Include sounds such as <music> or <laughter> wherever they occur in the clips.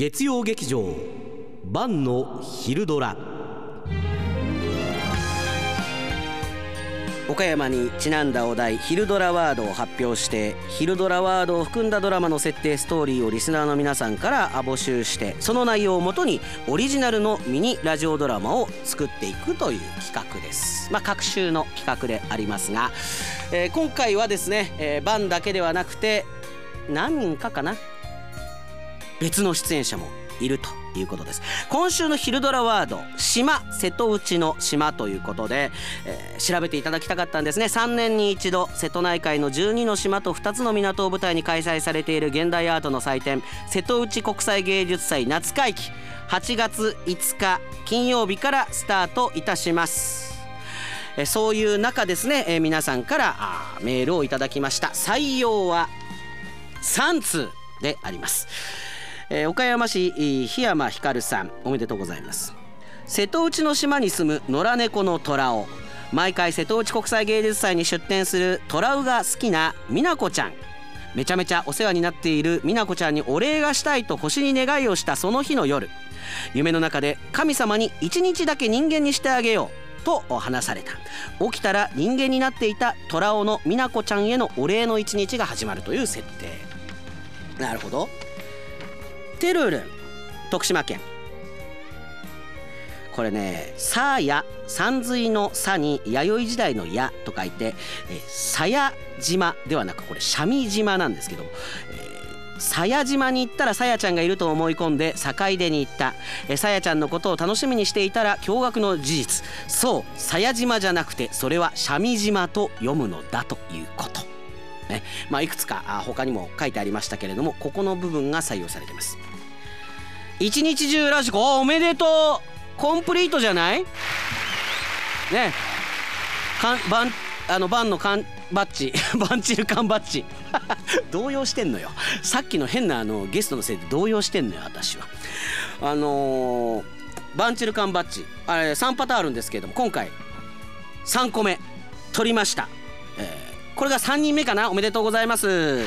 月曜劇場晩の昼ドラ。岡山にちなんだお題「昼ドラワード」を発表して昼ドラワードを含んだドラマの設定ストーリーをリスナーの皆さんから募集してその内容をもとにオリジナルのミニラジオドラマを作っていくという企画です。まあ各週の企画でありますが、えー、今回はですね、えー、晩だけではなくて何人かかな？別の出演者もいるということです。今週の昼ドラワード島瀬戸内の島ということで、えー、調べていただきたかったんですね。3年に一度瀬戸内海の12の島と2つの港を舞台に開催されている現代アートの祭典瀬戸内国際芸術祭夏会期8月5日金曜日からスタートいたします。そういう中ですね、え、皆さんからメールをいただきました。採用は3通であります。えー、岡山市檜山光さんおめでとうございます。瀬戸内の島に住む野良猫の虎を毎回瀬戸内国際芸術祭に出展するトラウが好きな美奈子ちゃん。めちゃめちゃお世話になっている美奈子ちゃんにお礼がしたいと星に願いをしたその日の夜。夢の中で神様に一日だけ人間にしてあげようと話された。起きたら人間になっていた虎尾の美奈子ちゃんへのお礼の一日が始まるという設定。なるほど。テルル徳島県。これね「さや」山水の「さ」に弥生時代の「や」と書いて「さや島」ではなくこれ三味島なんですけども、さや島に行ったらさやちゃんがいると思い込んで坂出に行った。さやちゃんのことを楽しみにしていたら驚愕の事実。そうさや島じゃなくてそれは三味島と読むのだということ。ね。まあいくつか他にも書いてありましたけれどもここの部分が採用されてます。一日中ラジコ。おめでとう。コンプリートじゃない？ね。かんバンあのバンの缶バッジ。<laughs> バンチル缶バッジ。<laughs> 動揺してんのよ。さっきの変なあのゲストのせいで動揺してんのよ私は。あのー、バンチル缶バッジ。あれ3パターンあるんですけれども今回3個目。取りました、えー、これが3人目かな。おめでとうございます。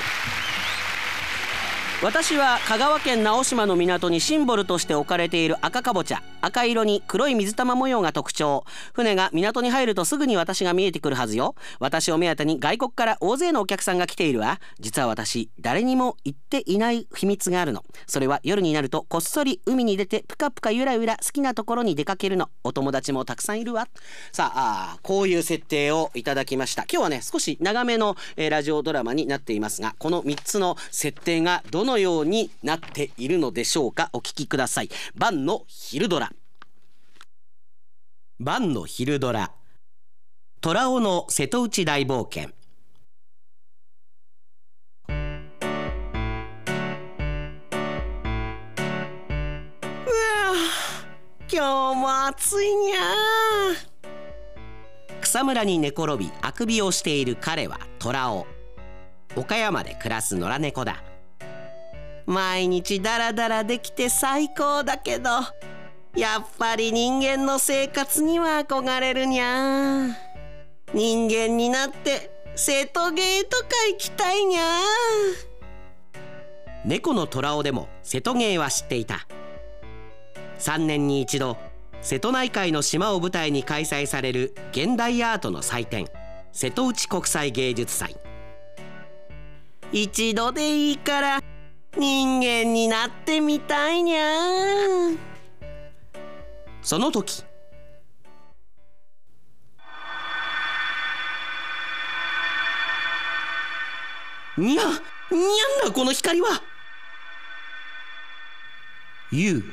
私は香川県直島の港にシンボルとして置かれている赤かぼちゃ。赤色に黒い水玉模様が特徴。船が港に入るとすぐに私が見えてくるはずよ。私を目当てに外国から大勢のお客さんが来ているわ。実は私誰にも言っていない秘密があるの。それは夜になるとこっそり海に出てプカプカゆらゆら好きなところに出かけるの。お友達もたくさんいるわ。さあこういう設定をいただきました。今日はね少し長めの、えー、ラジオドラマになっていますがこの3つの設定がどののようになっているのでしょうか？お聞きください。晩の昼ドラ。晩の昼ドラ。虎尾の瀬戸内大冒険。今日も暑いにゃ草むらに寝転びあくびをしている彼は虎尾。岡山で暮らす野良猫だ。毎日ダラダラできて最高だけどやっぱり人間の生活には憧れるにゃ人間になって瀬戸芸とか行きたいにゃ猫の虎尾でも瀬戸芸は知っていた。3年に一度瀬戸内海の島を舞台に開催される現代アートの祭典瀬戸内国際芸術祭。一度でいいから人間になってみたいにゃ。その時。にゃにゃんだこの光は。ゆう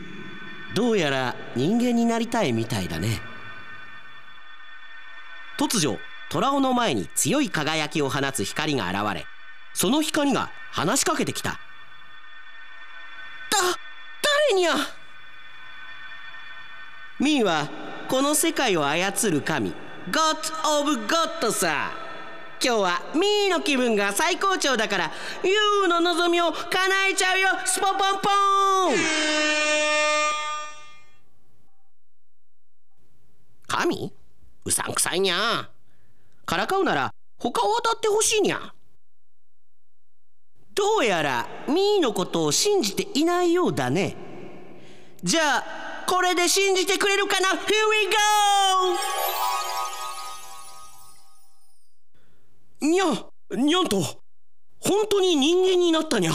どうやら人間になりたいみたいだね。突如虎尾の前に強い輝きを放つ光が現れその光が話しかけてきた。にゃミーはこの世界を操る神。ゴッド・オブ・ゴッドさ。今日はミーの気分が最高潮だからユーの望みを叶えちゃうよ。スポポンポン。神？うさんくさいにゃ。からかうなら他を当たってほしいにゃ。どうやらミーのことを信じていないようだね。じゃあこれで信じてくれるかな？Here we go! にゃにゃんと本当に人間になったにゃ。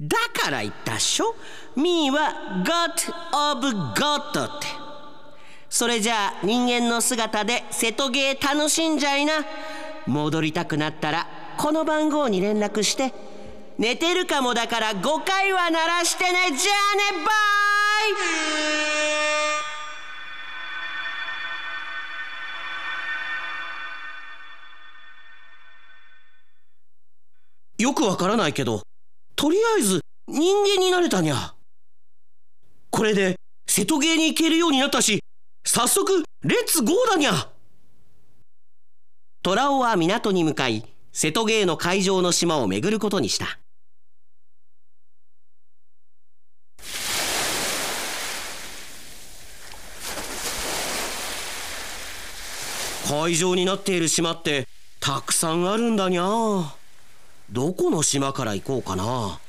だから言ったっしょ？Me は God of God って。それじゃあ人間の姿で瀬戸芸楽しんじゃいな。戻りたくなったらこの番号に連絡して。寝てるかもだから5回は鳴らしてね。じゃあねバイ！よくわからないけどとりあえず人間になれたにゃ。これで瀬戸芸に行けるようになったし早速レッツゴーだにゃ。虎尾は港に向かい瀬戸芸の海上の島を巡ることにした。海上になっている島ってたくさんあるんだにゃどこの島から行こうかな。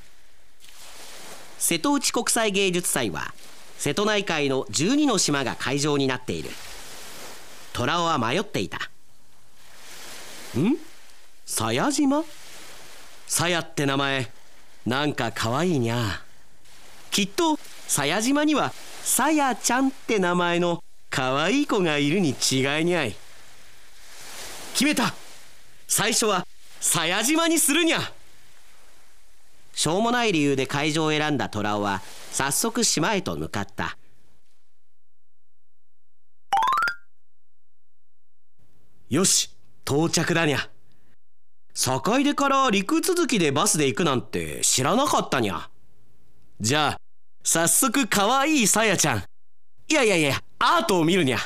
瀬戸内国際芸術祭は瀬戸内海の12の島が会場になっている。虎尾は迷っていた。ん？鞘島？鞘って名前。なんかかわいいにゃきっと鞘島にはさやちゃんって名前のかわいい子がいるに違いにゃい。決めた。最初は鞘島にするにゃ。しょうもない理由で会場を選んだ虎尾は早速島へと向かった。よし到着だにゃ。坂出から陸続きでバスで行くなんて知らなかったにゃ。じゃあ早速かわいいさやちゃん。いやいやいやアートを見るにゃ。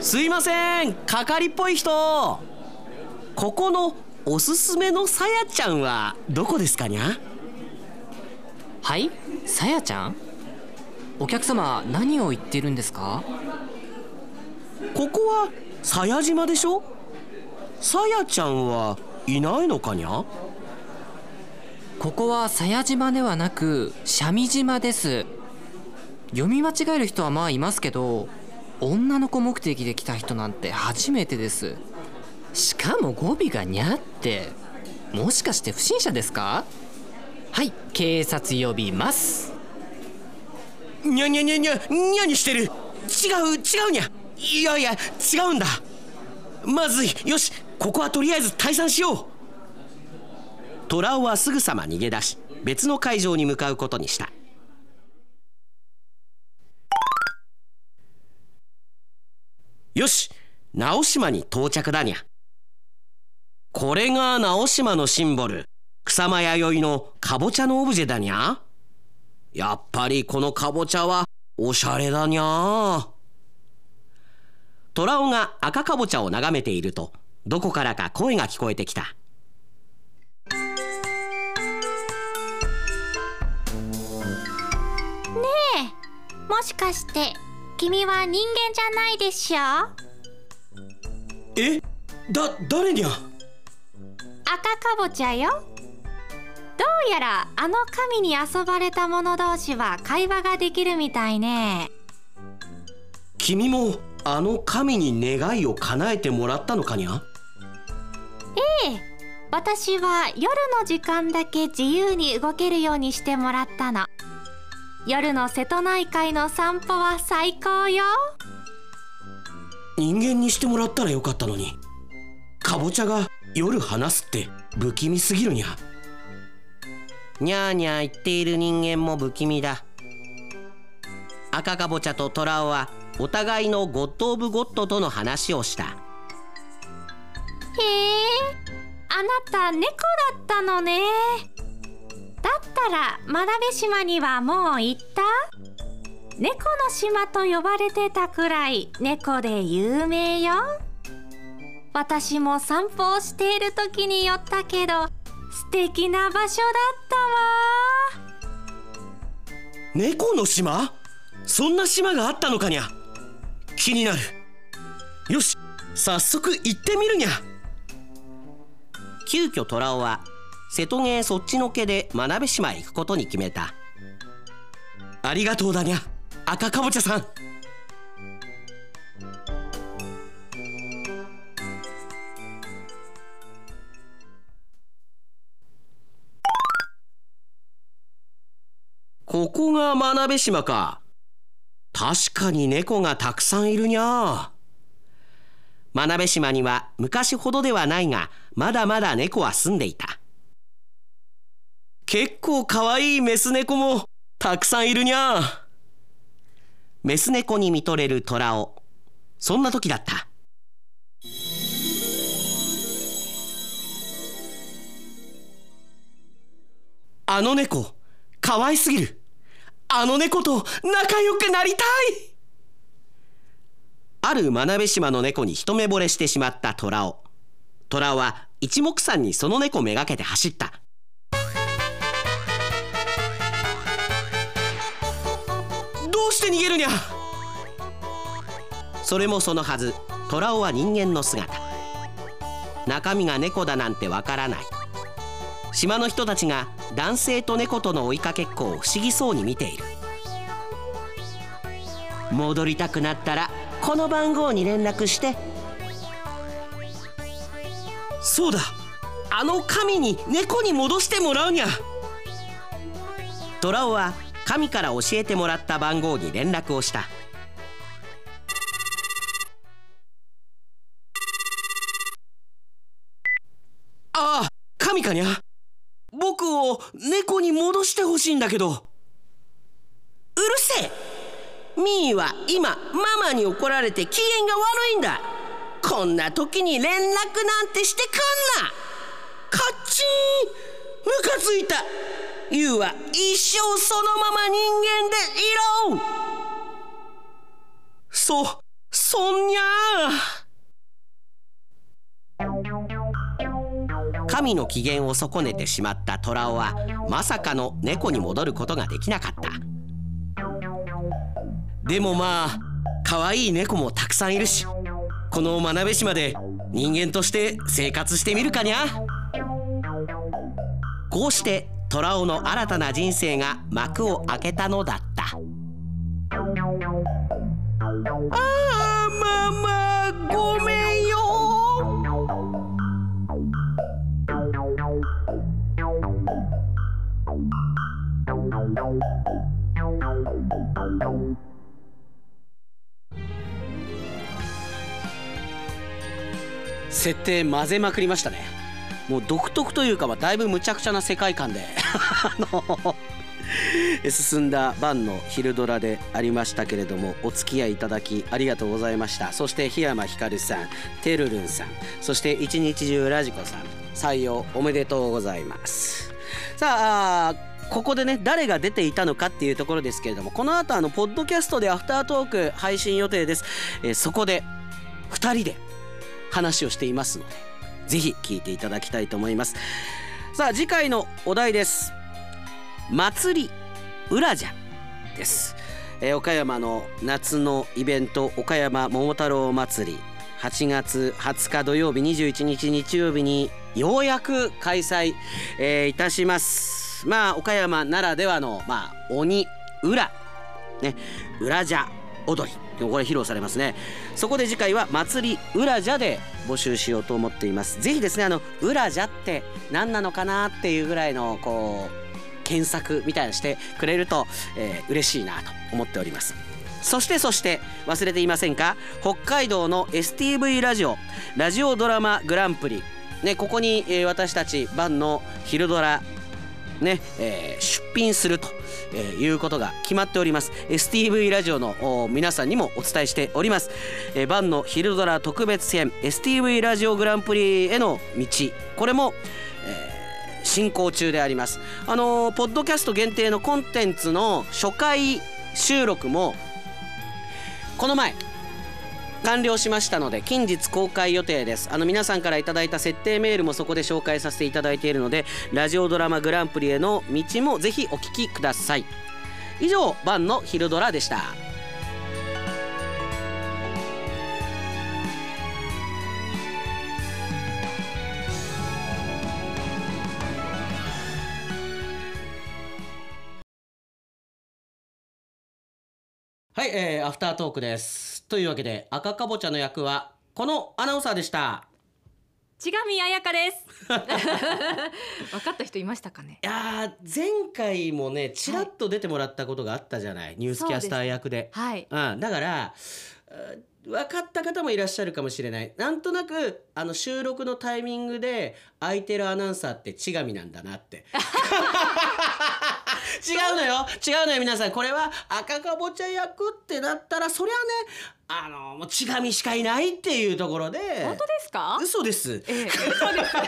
すいません。係っぽい人。ここのおすすめのさやちゃんはどこですかにゃ？はい？さやちゃん？お客様何を言ってるんですか？ここは鞘島でしょ？さやちゃんはいないのかにゃ？ここは鞘島ではなく三味島です。読み間違える人はまあいますけど女の子目的で来た人なんて初めてです。しかも語尾がにゃって。もしかして不審者ですか？はい警察呼びます。にゃにゃにゃにゃにゃにしてる。違う違うにゃ。いやいや違うんだ。まずい。よしここはとりあえず退散しよう。虎尾はすぐさま逃げ出し別の会場に向かうことにした。よし直島に到着だにゃ。これが直島のシンボル草間弥生のかぼちゃのオブジェだにゃ。やっぱりこのかぼちゃはおしゃれだにゃ。虎尾が赤かぼちゃを眺めているとどこからか声が聞こえてきた。ねえもしかして君は人間じゃないでしょ？え？だ誰にゃ？赤かぼちゃよ。どうやらあの神に遊ばれた者同士は会話ができるみたいね。君もあの神に願いを叶えてもらったのかにゃ？ええ。私は夜の時間だけ自由に動けるようにしてもらったの夜の瀬戸内海の散歩は最高よ。人間にしてもらったらよかったのに。かぼちゃが夜話すって不気味すぎるにゃ。にゃーにゃー言っている人間も不気味だ。赤かぼちゃとトラオはお互いのゴッド・オブ・ゴッドとの話をした。へえあなた猫だったのねだったら真鍋島にはもう行った？猫の島と呼ばれてたくらい猫で有名よ。私も散歩をしている時に寄ったけど素敵な場所だったわ。猫の島？そんな島があったのかにゃ。気になる。よし早速行ってみるにゃ。急遽トラオは瀬戸芸そっちのけで真鍋島へ行くことに決めた。ありがとうだにゃ。赤かぼちゃさん。ここが真鍋島か。確かに猫がたくさんいるにゃ。真鍋島には昔ほどではないがまだまだ猫は住んでいた。結構かわいいメス猫もたくさんいるにゃメス猫に見とれる虎を。そんな時だった。あの猫かわいすぎる。あの猫と仲良くなりたい。ある真鍋島の猫に一目惚れしてしまった虎を。虎は一目散にその猫めがけて走った。して逃げるにゃ。それもそのはず。虎尾は人間の姿。中身が猫だなんてわからない。島の人たちが男性と猫との追いかけっこを不思議そうに見ている。戻りたくなったらこの番号に連絡して。そうだ。あの神に猫に戻してもらうにゃ。トラオは神から教えてもらった番号に連絡をした。ああ神かにゃ？僕を猫に戻してほしいんだけど。うるせえ。ミーは今ママに怒られて機嫌が悪いんだ。こんな時に連絡なんてしてくんな。カッチン。ムカついた。ユウは一生そのまま人間でいろそそんにゃ神の機嫌を損ねてしまったトラオはまさかの猫に戻ることができなかった。でもまあ可愛い猫もたくさんいるしこの真鍋島で人間として生活してみるかにゃ。こうして虎尾の新たな人生が幕を開けたのだった。ああママごめんよ。設定混ぜまくりましたね。もう独特というかまあだいぶむちゃくちゃな世界観で。の進んだ晩の昼ドラでありましたけれどもお付き合いいただきありがとうございました。そして檜山ひかるさんてるるんさんそして一日中ラジコさん採用おめでとうございます。さあここでね誰が出ていたのかっていうところですけれどもこの後あのポッドキャストでアフタートーク配信予定です、えーそこで2人で話をしていますのでぜひ聞いていただきたいと思います。さあ次回のお題です。祭り裏じゃです、えー岡山の夏のイベント岡山桃太郎祭り。8月20日土曜日21日日曜日にようやく開催、えーいたします。まあ岡山ならではのまあ鬼裏。ね。裏じゃ踊りこれ披露されますね。そこで次回は祭り裏じゃで募集しようと思っています。ぜひですねあの裏じゃって何なのかなっていうぐらいのこう検索みたいなしてくれると、えー嬉しいなと思っております。そしてそして忘れていませんか？北海道の STV ラジオ。ラジオドラマグランプリ。ねここに、えー私たち晩の昼ドラね、えー出品すると、えーいうことが決まっております。STV ラジオの皆さんにもお伝えしております、えー、晩の昼ドラ特別編 STV ラジオグランプリへの道。これも、えー進行中であります。あのーポッドキャスト限定のコンテンツの初回収録もこの前完了しましたので近日公開予定です。あの皆さんからいただいた設定メールもそこで紹介させていただいているのでラジオドラマグランプリへの道もぜひお聞きください。以上バンの昼ドラでした。はい、えー、アフタートークです。というわけで赤かぼちゃの役はこのアナウンサーでした。ちがみあやかです。<laughs> 分かった人いましたかね？いやー前回もねちらっと出てもらったことがあったじゃない、ニュースキャスター役で。はい。うん、だからうん分かった方もいらっしゃるかもしれない。なんとなくあの収録のタイミングで空いてるアナウンサーって千神なんだなって。<laughs> 違うのよ。違うのよ皆さん。これは赤かぼちゃ役ってなったらそりゃねあのもう千神しかいないっていうところで。本当ですか？嘘です。ええ嘘です <laughs>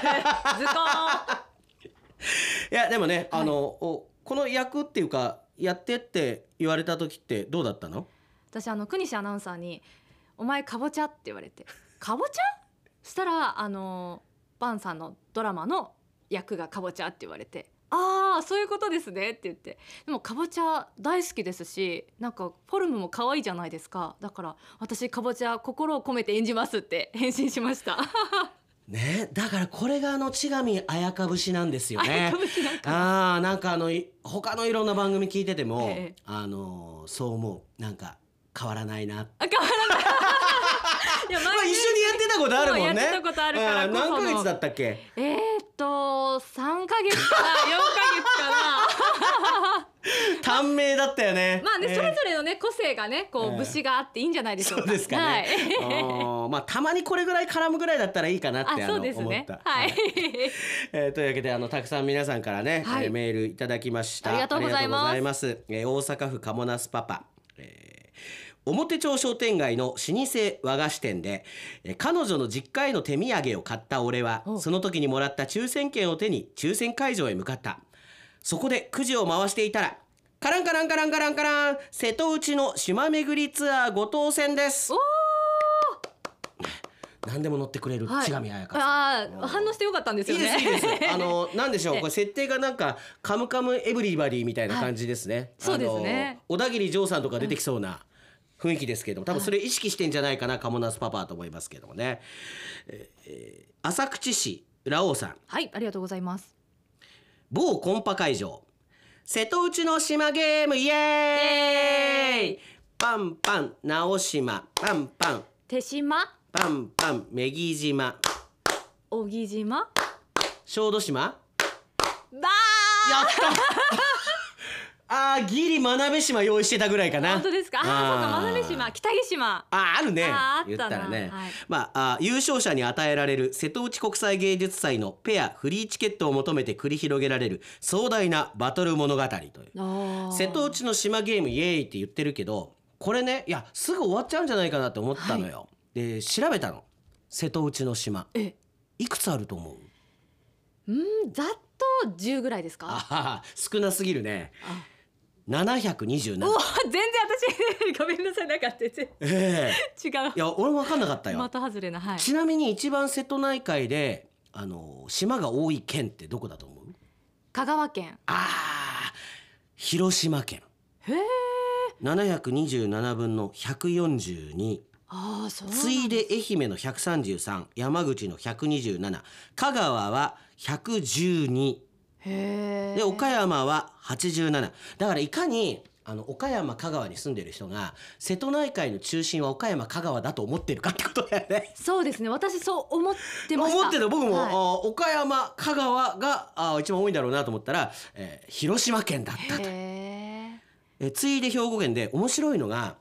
いやでもね、あのおこの役っていうかやってって言われた時ってどうだったの？私あの国西アナウンサーに「お前かぼちゃ」って言われて「かぼちゃ?」したらあのバンさんのドラマの役がかぼちゃって言われて「ああそういうことですね」って言って。でもかぼちゃ大好きですしなんかフォルムも可愛いじゃないですか。だから私かぼちゃ心を込めて演じますって返信しました。<laughs> ね？だからこれがあの千神綾香節なんですよね。あーなんかあのい他のいろんな番組聞いてても、ええ。あのそう思う。なんか変わらないな。あ変わらないいやまあ一緒にやってたことあるもんね。やってたことあるからこそ何ヶ月だったっけ？えー、っと3ヶ月かな4ヶ月かな。<laughs> 短命だったよね。まあね、えー。それぞれのね個性がねこええう節があっていいんじゃないでしょうか。そうですかね、あーまあたまにこれぐらい絡むぐらいだったらいいかなってはい。あ、あのそうですね。思った。はい。えーというわけであのたくさん皆さんからね、はい。えーメールいただきました。ありがとうございます。ありがとうございます。えー大阪府カモナスパパ、えー表町商店街の老舗和菓子店でえー彼女の実家への手土産を買った俺はおその時にもらった抽選券を手に抽選会場へ向かった。そこでくじを回していたらカランカランカランカランカラン瀬戸内の島巡りツアーご当選です。お何でも乗ってくれるはい。千神彩香さ。んああ、反応してよかったんですいいですよね。いいです。<laughs> あのなんでしょうええこれ設定がなんかカムカムエブリバディみたいな感じですね、そうですね。小田切丈さんとか出てきそうな雰囲気ですけども多分それ意識してんじゃないかな、カモナスパパはと思いますけどもね、えーえー浅口市ラオウさん。はい、ありがとうございます。某コンパ会場。瀬戸内の島ゲームイエーイ！パンパン直島。パンパン。手島、パンパン女木島。小木島、小豆島？ばやった！<laughs> あーギリ真鍋島用意してたぐらいかな。本当ですか？ああ、そうか、真鍋あ島、北木島。ああるね。あ言ったらね、はい。まああ優勝者に与えられる瀬戸内国際芸術祭のペアフリーチケットを求めて繰り広げられる壮大なバトル物語という。瀬戸内の島ゲームイエーイって言ってるけどこれねいやすぐ終わっちゃうんじゃないかなって思ったのよ、で調べたの瀬戸内の島え、いくつあると思う？うん、ざっと10ぐらいですか？少なすぎるねあ727お、全然私 <laughs> ごめんなさい、なかった。全然ええ違うい。や俺も分かんなかったよ的外れな、はい。ちなみに一番瀬戸内海であの島が多い県ってどこだと思う？香川県。あー広島県へえ。727分の142ああ、そうなんだ。次いで愛媛の133山口の127香川は112へえ。で岡山は87だからいかにあの岡山香川に住んでる人が瀬戸内海の中心は岡山香川だと思ってるかってことだよね。そうですね。私そう思ってました。思ってた僕も、はいあ岡山香川があ一番多いんだろうなと思ったら、えー広島県だったと、へえ。えー次いで兵庫県で面白いのが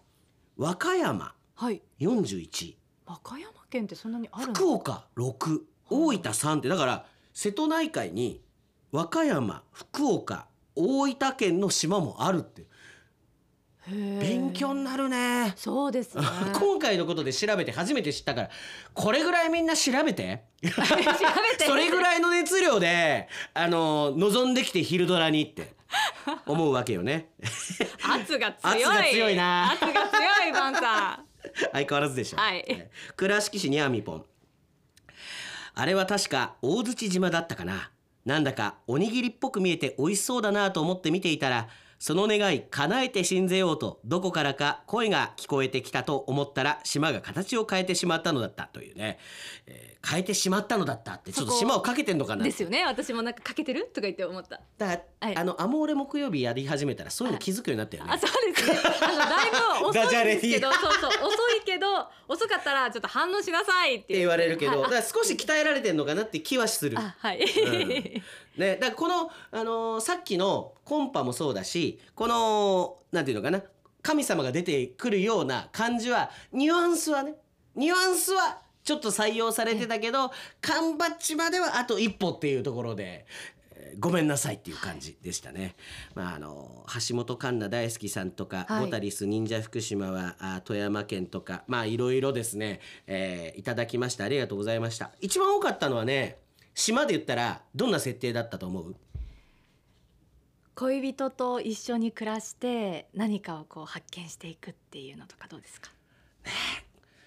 和歌山はい。41和歌山県ってそんなにあるの？福岡6大分3ってだから瀬戸内海に和歌山福岡大分県の島もあるって勉強になるね。そうですね。<laughs> 今回のことで調べて初めて知ったからこれぐらいみんな調べて <laughs> 調べて。それぐらいの熱量であの望んできて昼ドラにって思うわけよね <laughs> 圧が強い。圧が強いな圧が強いバンさん。<laughs> 相変わらずでしょ。はい。え倉敷市にゃみぽんあれは確か大槌島だったかな。なんだかおにぎりっぽく見えて美味しそうだなと思って見ていたらその願い叶えて信ぜようとどこからか声が聞こえてきたと思ったら島が形を変えてしまったのだったというね、えー変えてしまったのだったってちょっと島をかけてんのかなですよね。私もなんかかけてるとか言って思った。だから、はい。あのアモーレ木曜日やり始めたらそういうの気づくようになったよね。あそうですね。あのだいぶ遅いんですけど <laughs> そうそう遅いけど遅かったらちょっと反応しなさいって言われるけど、はい。だから少し鍛えられてんのかなって気はする。あはい、うんね、だからこの、あのーさっきのコンパもそうだしこのなんていうのかな神様が出てくるような感じはニュアンスはねニュアンスはちょっと採用されてたけど缶バッジまではあと一歩っていうところで。えーごめんなさいっていう感じでしたね。まああの橋本環奈大好きさんとか、はいボタリス忍者福島はあ富山県とかまあいろいろですね、えーいただきましたありがとうございました。一番多かったのはね島で言ったらどんな設定だったと思う？恋人と一緒に暮らして何かをこう発見していくっていうのとかどうですか？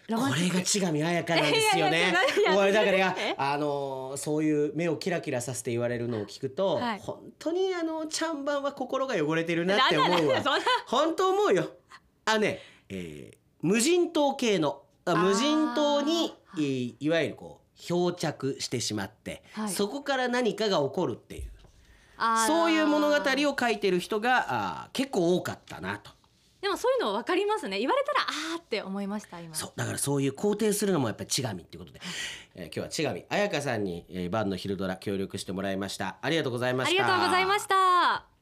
ロマンこれが千上彩香なんですよね。<laughs> 俺だからあのーそういう目をキラキラさせて言われるのを聞くと、はい。本当にあのちゃんばんは心が汚れてるなって思うわ。本当思うよ。あね、えー無人島系のあ無人島にいいわゆるこう漂着してしまって、はい。そこから何かが起こるっていう。そういう物語を書いてる人があー結構多かったなと。でもそういうの分かりますね。言われたらあーって思いました今。そう。だからそういう肯定するのもやっぱり千上っていうことで、えー今日は千上彩香さんに、えー、晩の昼ドラ協力してもらいました。ありがとうございました。ありがとうございました